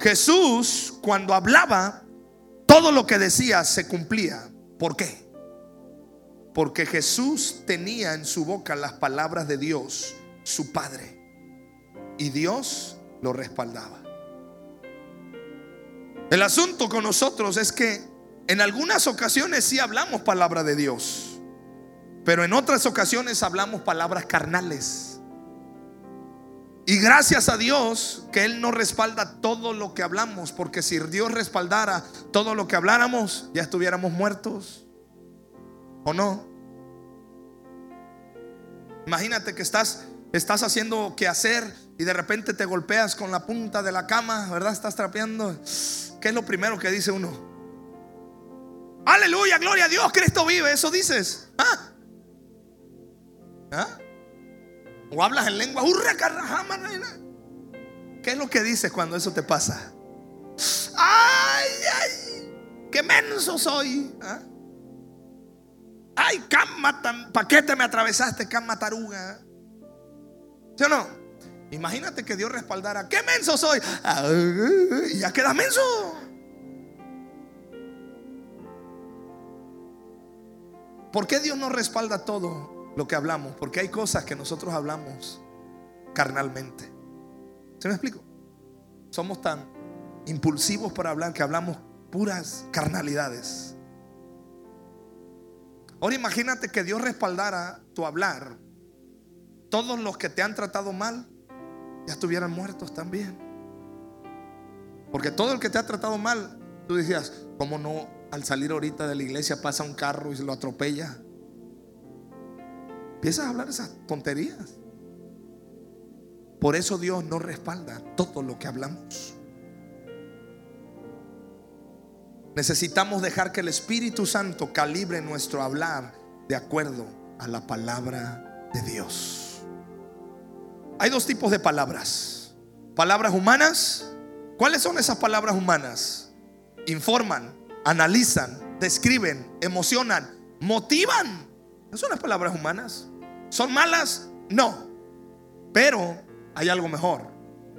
Jesús cuando hablaba, todo lo que decía se cumplía. ¿Por qué? Porque Jesús tenía en su boca las palabras de Dios, su Padre. Y Dios lo respaldaba. El asunto con nosotros es que en algunas ocasiones sí hablamos palabra de Dios, pero en otras ocasiones hablamos palabras carnales. Y gracias a Dios que Él nos respalda todo lo que hablamos, porque si Dios respaldara todo lo que habláramos, ya estuviéramos muertos. ¿O no? Imagínate que estás, estás haciendo que hacer y de repente te golpeas con la punta de la cama, ¿verdad? Estás trapeando. ¿Qué es lo primero que dice uno? Aleluya, gloria a Dios, Cristo vive. Eso dices. ¿Ah? ¿Ah? O hablas en lengua. ¿Qué es lo que dices cuando eso te pasa? Ay, ay, qué menso soy. ¿Ah? Ay, cama, ¿para qué te me atravesaste, cama taruga? ¿Sí o no? Imagínate que Dios respaldara. ¿Qué menso soy? Y ya queda menso. ¿Por qué Dios no respalda todo lo que hablamos? Porque hay cosas que nosotros hablamos carnalmente. ¿Se me explico? Somos tan impulsivos para hablar que hablamos puras carnalidades. Ahora imagínate que Dios respaldara tu hablar. Todos los que te han tratado mal ya estuvieran muertos también. Porque todo el que te ha tratado mal, tú decías, ¿cómo no al salir ahorita de la iglesia pasa un carro y se lo atropella? Empiezas a hablar esas tonterías. Por eso Dios no respalda todo lo que hablamos. Necesitamos dejar que el Espíritu Santo calibre nuestro hablar de acuerdo a la palabra de Dios. Hay dos tipos de palabras. Palabras humanas. ¿Cuáles son esas palabras humanas? Informan, analizan, describen, emocionan, motivan. ¿No son las palabras humanas? ¿Son malas? No. Pero hay algo mejor.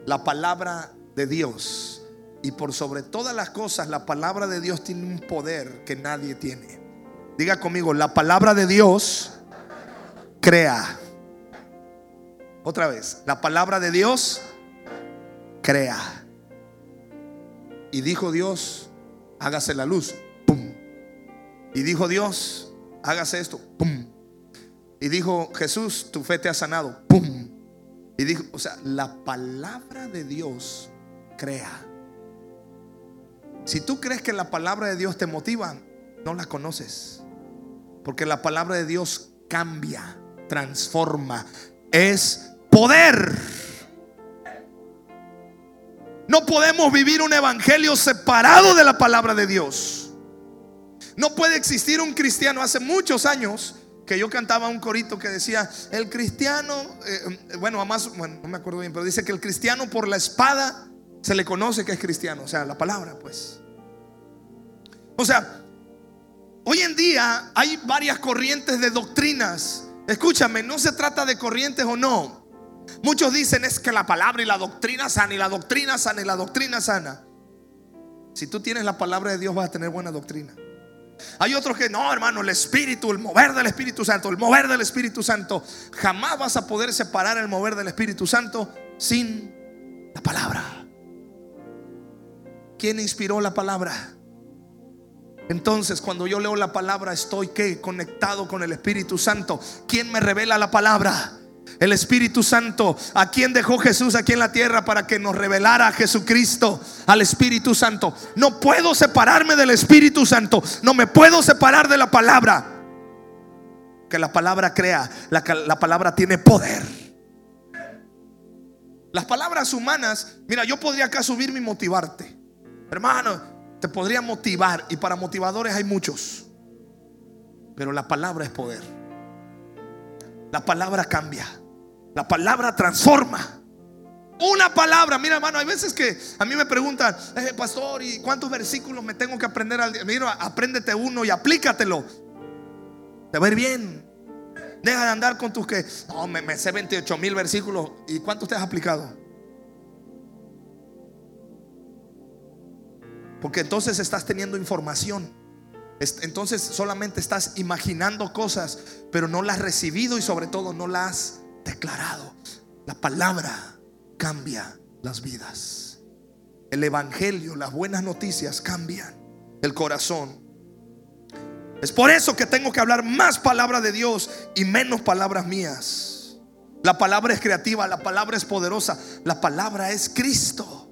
La palabra de Dios y por sobre todas las cosas, la palabra de Dios tiene un poder que nadie tiene. Diga conmigo, la palabra de Dios crea. Otra vez, la palabra de Dios crea. Y dijo Dios, hágase la luz. ¡Pum! Y dijo Dios, hágase esto. ¡Pum! Y dijo Jesús, tu fe te ha sanado. ¡Pum! Y dijo, o sea, la palabra de Dios crea. Si tú crees que la palabra de Dios te motiva, no la conoces. Porque la palabra de Dios cambia, transforma, es poder. No podemos vivir un evangelio separado de la palabra de Dios. No puede existir un cristiano hace muchos años que yo cantaba un corito que decía, el cristiano, eh, bueno, además, bueno, no me acuerdo bien, pero dice que el cristiano por la espada se le conoce que es cristiano, o sea, la palabra, pues. O sea, hoy en día hay varias corrientes de doctrinas. Escúchame, no se trata de corrientes o no. Muchos dicen es que la palabra y la doctrina sana y la doctrina sana y la doctrina sana. Si tú tienes la palabra de Dios vas a tener buena doctrina. Hay otros que no, hermano, el Espíritu, el mover del Espíritu Santo, el mover del Espíritu Santo. Jamás vas a poder separar el mover del Espíritu Santo sin la palabra. ¿Quién inspiró la palabra? Entonces, cuando yo leo la palabra, estoy conectado con el Espíritu Santo. ¿Quién me revela la palabra? El Espíritu Santo. ¿A quién dejó Jesús aquí en la tierra para que nos revelara a Jesucristo, al Espíritu Santo? No puedo separarme del Espíritu Santo. No me puedo separar de la palabra. Que la palabra crea, la, la palabra tiene poder. Las palabras humanas, mira, yo podría acá subirme y motivarte. Hermano, te podría motivar y para motivadores hay muchos. Pero la palabra es poder. La palabra cambia. La palabra transforma. Una palabra, mira hermano, hay veces que a mí me preguntan, eh, pastor, ¿y cuántos versículos me tengo que aprender al día? Mira, apréndete uno y aplícatelo. Te va a ir bien. Deja de andar con tus que, no, me, me sé 28 mil versículos. ¿Y cuántos te has aplicado? Porque entonces estás teniendo información. Entonces solamente estás imaginando cosas, pero no las has recibido y sobre todo no las has declarado. La palabra cambia las vidas. El Evangelio, las buenas noticias cambian el corazón. Es por eso que tengo que hablar más palabra de Dios y menos palabras mías. La palabra es creativa, la palabra es poderosa, la palabra es Cristo.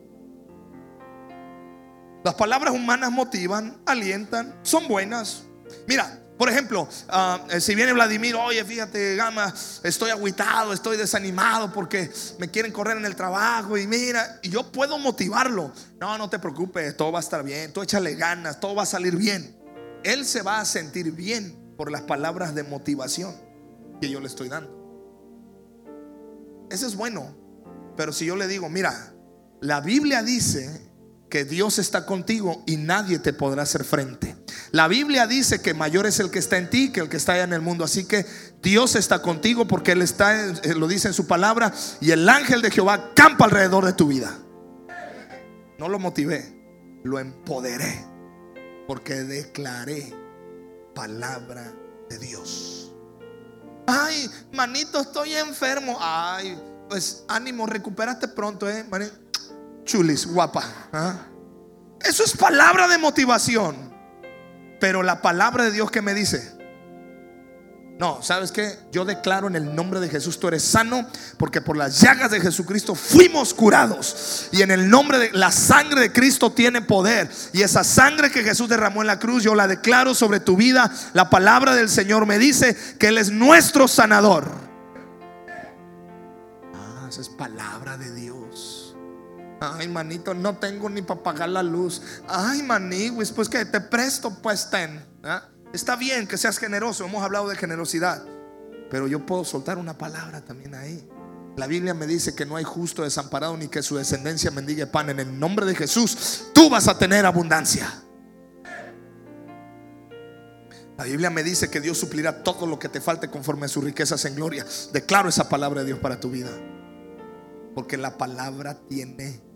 Las palabras humanas motivan, alientan, son buenas. Mira, por ejemplo, ah, eh, si viene Vladimir, oye, fíjate, Gama, estoy aguitado, estoy desanimado porque me quieren correr en el trabajo y mira, y yo puedo motivarlo. No, no te preocupes, todo va a estar bien, tú échale ganas, todo va a salir bien. Él se va a sentir bien por las palabras de motivación que yo le estoy dando. Eso es bueno, pero si yo le digo, mira, la Biblia dice que Dios está contigo y nadie te podrá hacer frente. La Biblia dice que mayor es el que está en ti que el que está allá en el mundo. Así que Dios está contigo porque Él está, eh, lo dice en su palabra, y el ángel de Jehová campa alrededor de tu vida. No lo motivé, lo empoderé porque declaré palabra de Dios. Ay, manito, estoy enfermo. Ay, pues ánimo, recupérate pronto, eh chulis, guapa. ¿ah? Eso es palabra de motivación. Pero la palabra de Dios que me dice, no, ¿sabes qué? Yo declaro en el nombre de Jesús, tú eres sano, porque por las llagas de Jesucristo fuimos curados. Y en el nombre de la sangre de Cristo tiene poder. Y esa sangre que Jesús derramó en la cruz, yo la declaro sobre tu vida. La palabra del Señor me dice que Él es nuestro sanador. Ah, esa es palabra de Dios. Ay, manito, no tengo ni para pagar la luz. Ay, maní, pues que te presto, pues ten. ¿ah? Está bien que seas generoso, hemos hablado de generosidad. Pero yo puedo soltar una palabra también ahí. La Biblia me dice que no hay justo desamparado ni que su descendencia mendigue pan. En el nombre de Jesús, tú vas a tener abundancia. La Biblia me dice que Dios suplirá todo lo que te falte conforme a sus riquezas en gloria. Declaro esa palabra de Dios para tu vida. Porque la palabra tiene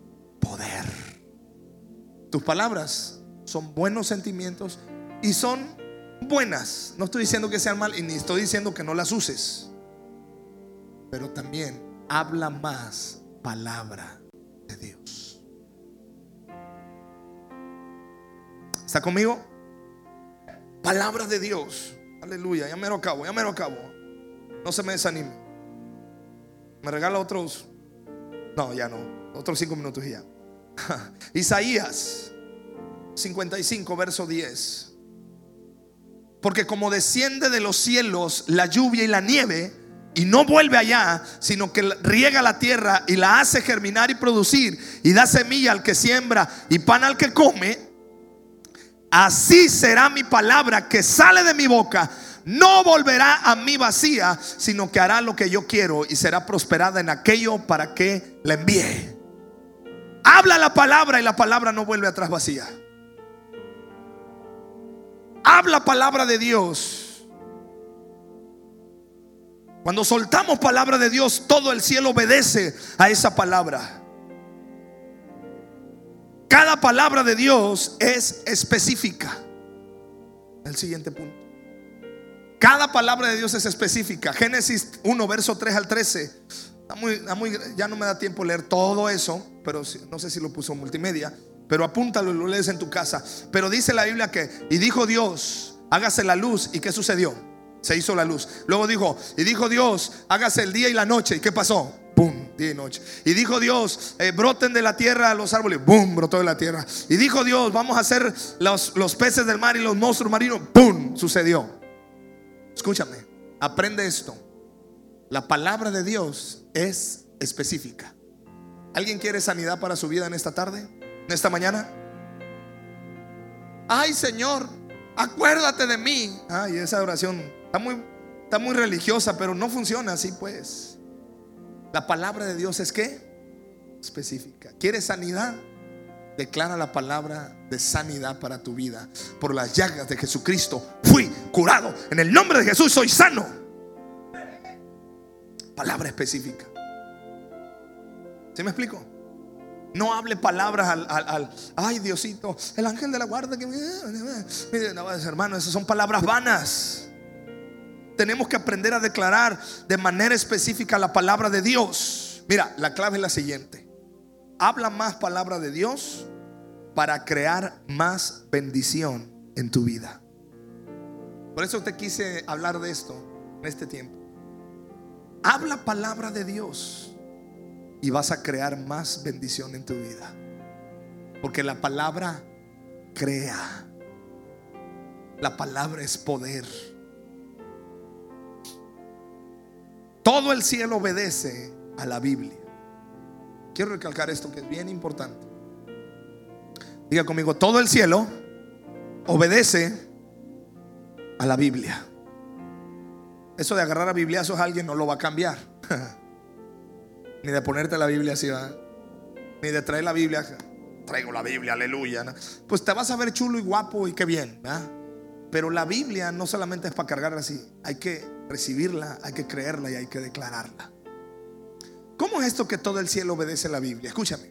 poder. Tus palabras son buenos sentimientos y son buenas. No estoy diciendo que sean mal y ni estoy diciendo que no las uses. Pero también habla más palabra de Dios. ¿Está conmigo? Palabra de Dios. Aleluya. Ya me lo acabo, ya me lo acabo. No se me desanime. ¿Me regala otros? No, ya no. Otros cinco minutos ya. Isaías 55, verso 10. Porque como desciende de los cielos la lluvia y la nieve, y no vuelve allá, sino que riega la tierra y la hace germinar y producir, y da semilla al que siembra y pan al que come, así será mi palabra que sale de mi boca. No volverá a mí vacía, sino que hará lo que yo quiero y será prosperada en aquello para que la envíe. Habla la palabra y la palabra no vuelve atrás vacía. Habla palabra de Dios. Cuando soltamos palabra de Dios, todo el cielo obedece a esa palabra. Cada palabra de Dios es específica. El siguiente punto. Cada palabra de Dios es específica. Génesis 1, verso 3 al 13 ya no me da tiempo leer todo eso, pero no sé si lo puso en multimedia, pero apúntalo y lo lees en tu casa. Pero dice la Biblia que, y dijo Dios, hágase la luz, ¿y qué sucedió? Se hizo la luz. Luego dijo, y dijo Dios, hágase el día y la noche, ¿y qué pasó? ¡Pum! Día y noche. Y dijo Dios, eh, broten de la tierra los árboles. ¡Bum! Brotó de la tierra. Y dijo Dios, vamos a hacer los, los peces del mar y los monstruos marinos. ¡Pum! Sucedió. Escúchame, aprende esto. La palabra de Dios es específica. ¿Alguien quiere sanidad para su vida en esta tarde? ¿En esta mañana? Ay, Señor, acuérdate de mí. Ay, esa oración está muy, está muy religiosa, pero no funciona así, pues. La palabra de Dios es que específica. ¿Quieres sanidad? Declara la palabra de sanidad para tu vida. Por las llagas de Jesucristo fui curado. En el nombre de Jesús soy sano. Palabra específica. ¿Se me explico? No hable palabras al, ay Diosito, el ángel de la guarda que no, hermano, esas son palabras vanas. Tenemos que aprender a declarar de manera específica la palabra de Dios. Mira, la clave es la siguiente. Habla más palabra de Dios para crear más bendición en tu vida. Por eso te quise hablar de esto en este tiempo. Habla palabra de Dios y vas a crear más bendición en tu vida. Porque la palabra crea. La palabra es poder. Todo el cielo obedece a la Biblia. Quiero recalcar esto que es bien importante. Diga conmigo, todo el cielo obedece a la Biblia. Eso de agarrar a bibliazos a alguien no lo va a cambiar. Ni de ponerte la Biblia así, ni de traer la Biblia. Traigo la Biblia, aleluya. Pues te vas a ver chulo y guapo y qué bien. Pero la Biblia no solamente es para cargarla así. Hay que recibirla, hay que creerla y hay que declararla. ¿Cómo es esto que todo el cielo obedece la Biblia? Escúchame.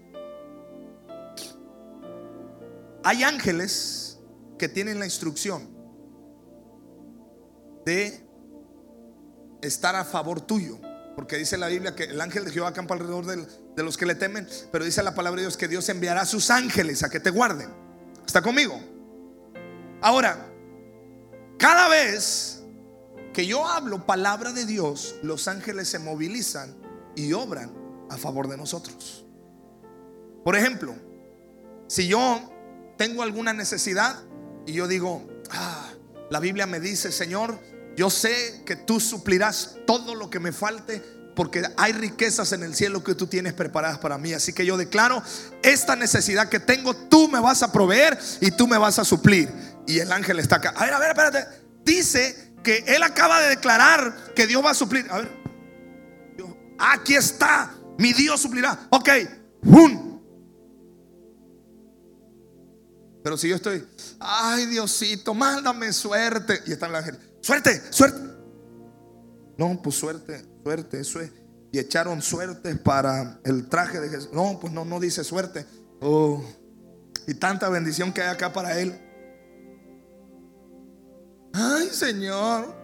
Hay ángeles que tienen la instrucción de estar a favor tuyo. Porque dice la Biblia que el ángel de Jehová acampa alrededor de los que le temen. Pero dice la palabra de Dios que Dios enviará a sus ángeles a que te guarden. ¿Está conmigo? Ahora, cada vez que yo hablo palabra de Dios, los ángeles se movilizan y obran a favor de nosotros. Por ejemplo, si yo tengo alguna necesidad y yo digo, ah, la Biblia me dice, Señor, yo sé que tú suplirás todo lo que me falte porque hay riquezas en el cielo que tú tienes preparadas para mí. Así que yo declaro, esta necesidad que tengo, tú me vas a proveer y tú me vas a suplir. Y el ángel está acá. A ver, a ver, espérate. Dice que él acaba de declarar que Dios va a suplir. A ver. Aquí está. Mi Dios suplirá. Ok. Pero si yo estoy, ay Diosito, mándame suerte. Y está el ángel, suerte, suerte. No, pues suerte, suerte, eso es. Y echaron suerte para el traje de Jesús. No, pues no, no dice suerte. Oh, y tanta bendición que hay acá para él. Ay, Señor.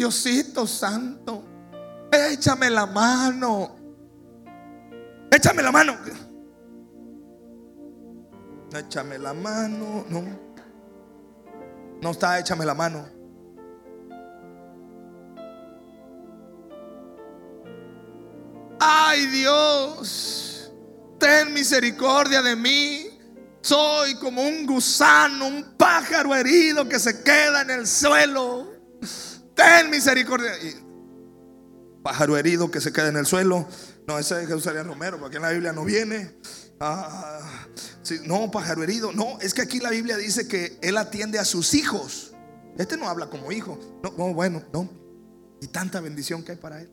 Diosito Santo. Échame la mano. Échame la mano. Échame la mano. No. No está, échame la mano. Ay Dios, ten misericordia de mí. Soy como un gusano, un pájaro herido que se queda en el suelo. Ten misericordia. pájaro herido que se queda en el suelo. No, ese es Jesús Romero, porque en la Biblia no viene. Ah, no, pájaro herido. No, es que aquí la Biblia dice que Él atiende a sus hijos. Este no habla como hijo. No, bueno, no. Y tanta bendición que hay para Él.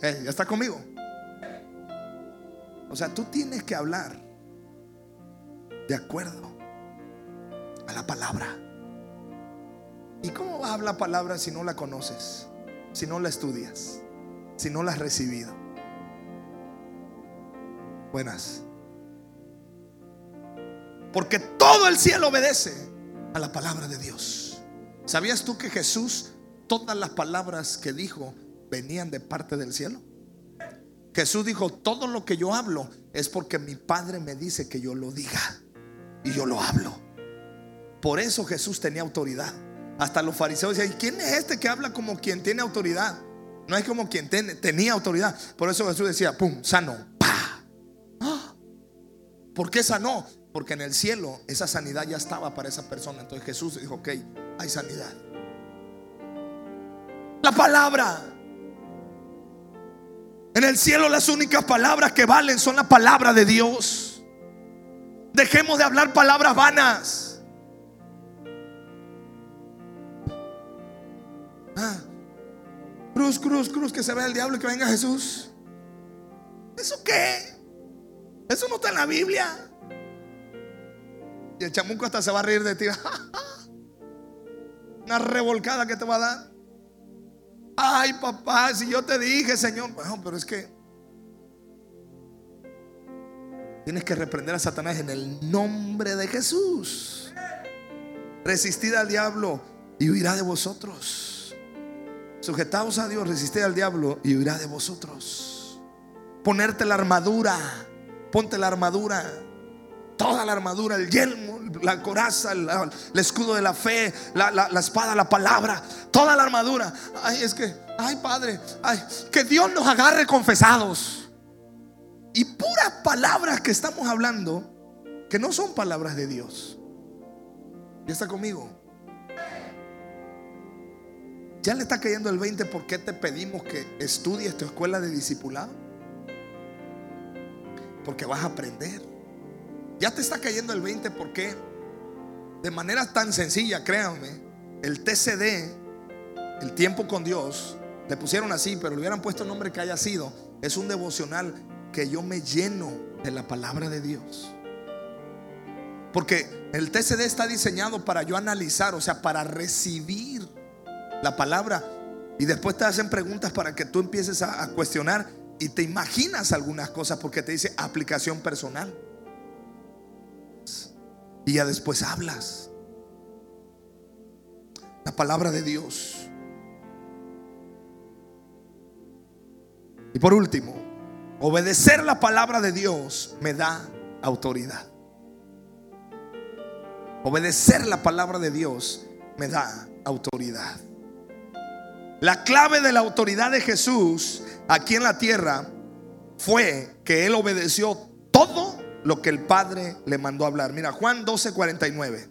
Eh, ¿Ya está conmigo? O sea, tú tienes que hablar de acuerdo a la palabra. ¿Y cómo vas a hablar palabra si no la conoces? Si no la estudias, si no la has recibido. Buenas. Porque todo el cielo obedece a la palabra de Dios. ¿Sabías tú que Jesús, todas las palabras que dijo, venían de parte del cielo? Jesús dijo, todo lo que yo hablo es porque mi Padre me dice que yo lo diga. Y yo lo hablo. Por eso Jesús tenía autoridad. Hasta los fariseos decían, ¿y quién es este que habla como quien tiene autoridad? No es como quien tenía autoridad. Por eso Jesús decía, pum, sano, pa. ¡Ah! ¿Por qué sanó? Porque en el cielo esa sanidad ya estaba para esa persona. Entonces Jesús dijo, ok, hay sanidad. La palabra. En el cielo las únicas palabras que valen son la palabra de Dios. Dejemos de hablar palabras vanas. Ah, cruz, cruz, cruz, que se vea el diablo y que venga Jesús. ¿Eso qué? Eso no está en la Biblia. Y el chamuco hasta se va a reír de ti. Una revolcada que te va a dar. Ay, papá, si yo te dije, Señor, pero es que tienes que reprender a Satanás en el nombre de Jesús. Resistid al diablo y huirá de vosotros. Sujetaos a Dios, resistid al diablo y huirá de vosotros. Ponerte la armadura, ponte la armadura toda la armadura, el yelmo, la coraza, el, escudo de la fe, la, la, espada, la palabra, toda la armadura. Ay, es que, ay, Padre, ay, que Dios nos agarre confesados. Y puras palabras que estamos hablando, que no son palabras de Dios. ¿Ya está conmigo? ¿Ya le está cayendo el 20 por qué te pedimos que estudies tu escuela de discipulado? Porque vas a aprender. Ya te está cayendo el 20 porque de manera tan sencilla, créanme, el TCD, el tiempo con Dios, le pusieron así, pero le hubieran puesto el nombre que haya sido. Es un devocional que yo me lleno de la palabra de Dios. Porque el TCD está diseñado para yo analizar, o sea, para recibir la palabra. Y después te hacen preguntas para que tú empieces a, cuestionar y te imaginas algunas cosas porque te dice aplicación personal y ya después hablas. La palabra de Dios. Y por último, obedecer la palabra de Dios me da autoridad. Obedecer la palabra de Dios me da autoridad. La clave de la autoridad de Jesús aquí en la tierra fue que Él obedeció todo lo que el Padre le mandó hablar. Mira, Juan 12, 49.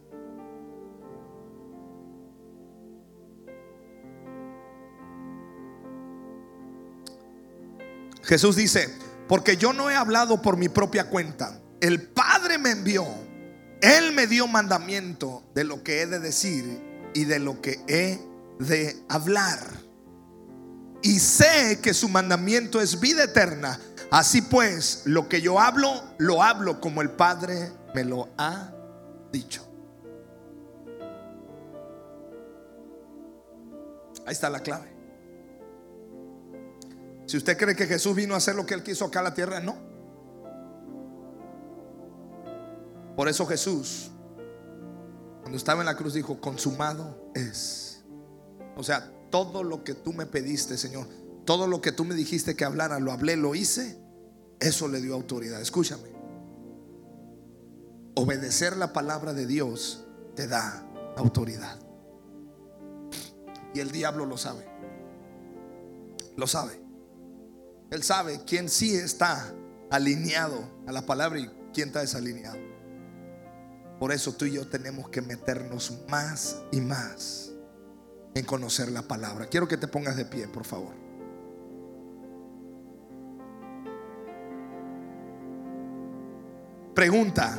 Jesús dice, porque yo no he hablado por mi propia cuenta. El Padre me envió. Él me dio mandamiento de lo que he de decir y de lo que he de hablar. Y sé que su mandamiento es vida eterna. Así pues, lo que yo hablo, lo hablo como el Padre me lo ha dicho. Ahí está la clave. Si usted cree que Jesús vino a hacer lo que él quiso acá en la tierra, no. Por eso Jesús, cuando estaba en la cruz, dijo, consumado es. O sea, todo lo que tú me pediste, Señor, todo lo que tú me dijiste que hablara, lo hablé, lo hice, eso le dio autoridad. Escúchame. Obedecer la palabra de Dios te da autoridad. Y el diablo lo sabe. Lo sabe. Él sabe quién sí está alineado a la palabra y quién está desalineado. Por eso tú y yo tenemos que meternos más y más en conocer la palabra. Quiero que te pongas de pie, por favor. Pregunta,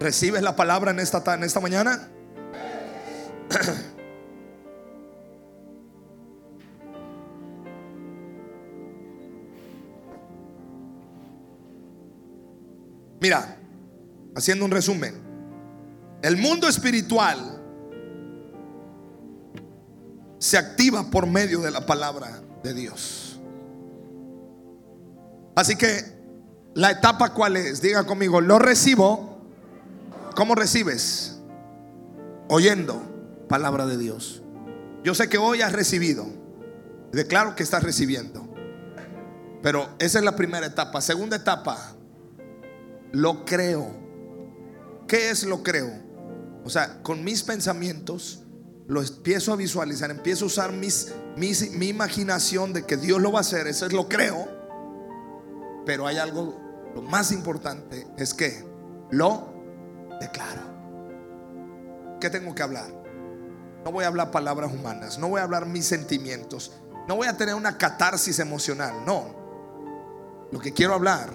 ¿recibes la palabra en esta, en esta mañana? Mira, haciendo un resumen, el mundo espiritual se activa por medio de la palabra de Dios. Así que la etapa cuál es? Diga conmigo, lo recibo. ¿Cómo recibes? Oyendo palabra de Dios. Yo sé que hoy has recibido. Declaro que estás recibiendo. Pero esa es la primera etapa. Segunda etapa, lo creo. ¿Qué es lo creo? O sea, con mis pensamientos lo empiezo a visualizar, empiezo a usar mi imaginación de que Dios lo va a hacer. Eso es lo creo. Pero hay algo lo más importante es que lo declaro. ¿Qué tengo que hablar? No voy a hablar palabras humanas, no voy a hablar mis sentimientos, no voy a tener una catarsis emocional, no. Lo que quiero hablar,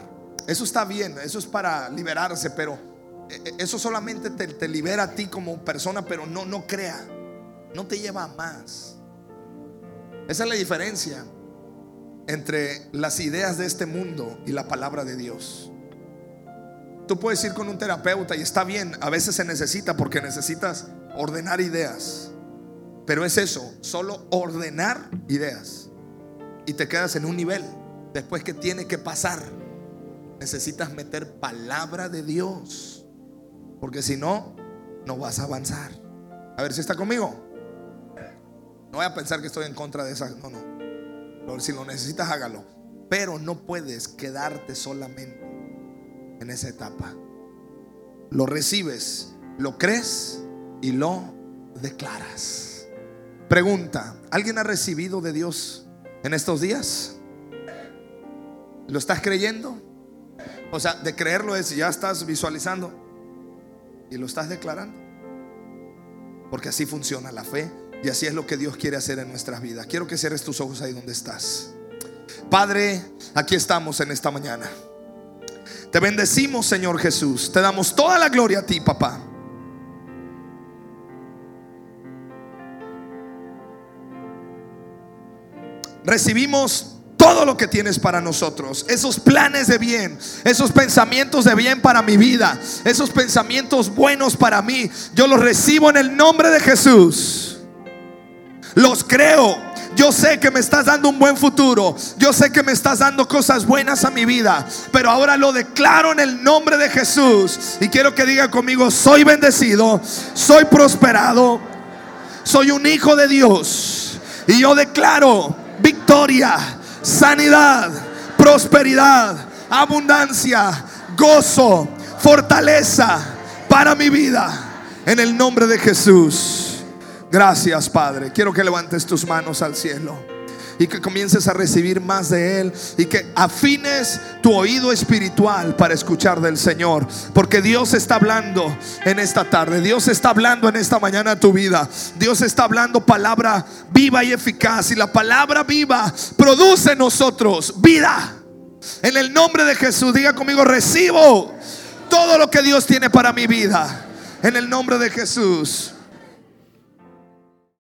eso está bien, eso es para liberarse, pero eh, eh, eso solamente te, libera a ti como persona, pero no, no crea, no te lleva más. Esa es la diferencia entre las ideas de este mundo y la palabra de Dios. Tú puedes ir con un terapeuta y está bien, a veces se necesita porque necesitas ordenar ideas. Pero es eso, solo ordenar ideas. Y te quedas en un nivel. Después que tiene que pasar, necesitas meter palabra de Dios. Porque si no, no vas a avanzar. A ver si está conmigo. No voy a pensar que estoy en contra de esa. No, no. Si lo necesitas, hágalo. Pero no puedes quedarte solamente en esa etapa. Lo recibes, lo crees y lo declaras. Pregunta, ¿alguien ha recibido de Dios en estos días? ¿Lo estás creyendo? O sea, de creerlo es ya estás visualizando y lo estás declarando. Porque así funciona la fe y así es lo que Dios quiere hacer en nuestras vidas. Quiero que cierres tus ojos ahí donde estás. Padre, aquí estamos en esta mañana. Te bendecimos, Señor Jesús. Te damos toda la gloria a ti, papá. Recibimos todo lo que tienes para nosotros. Esos planes de bien, esos pensamientos de bien para mi vida, esos pensamientos buenos para mí, yo los recibo en el nombre de Jesús. Los creo. Yo sé que me estás dando un buen futuro. Yo sé que me estás dando cosas buenas a mi vida. Pero ahora lo declaro en el nombre de Jesús. Y quiero que diga conmigo, soy bendecido, soy prosperado, soy un hijo de Dios. Y yo declaro victoria, sanidad, prosperidad, abundancia, gozo, fortaleza para mi vida. En el nombre de Jesús. Gracias, Padre. Quiero que levantes tus manos al cielo y que comiences a recibir más de Él y que afines tu oído espiritual para escuchar del Señor. Porque Dios está hablando en esta tarde, Dios está hablando en esta mañana a tu vida, Dios está hablando palabra viva y eficaz y la palabra viva produce en nosotros vida. En el nombre de Jesús, diga conmigo, recibo todo lo que Dios tiene para mi vida. En el nombre de Jesús.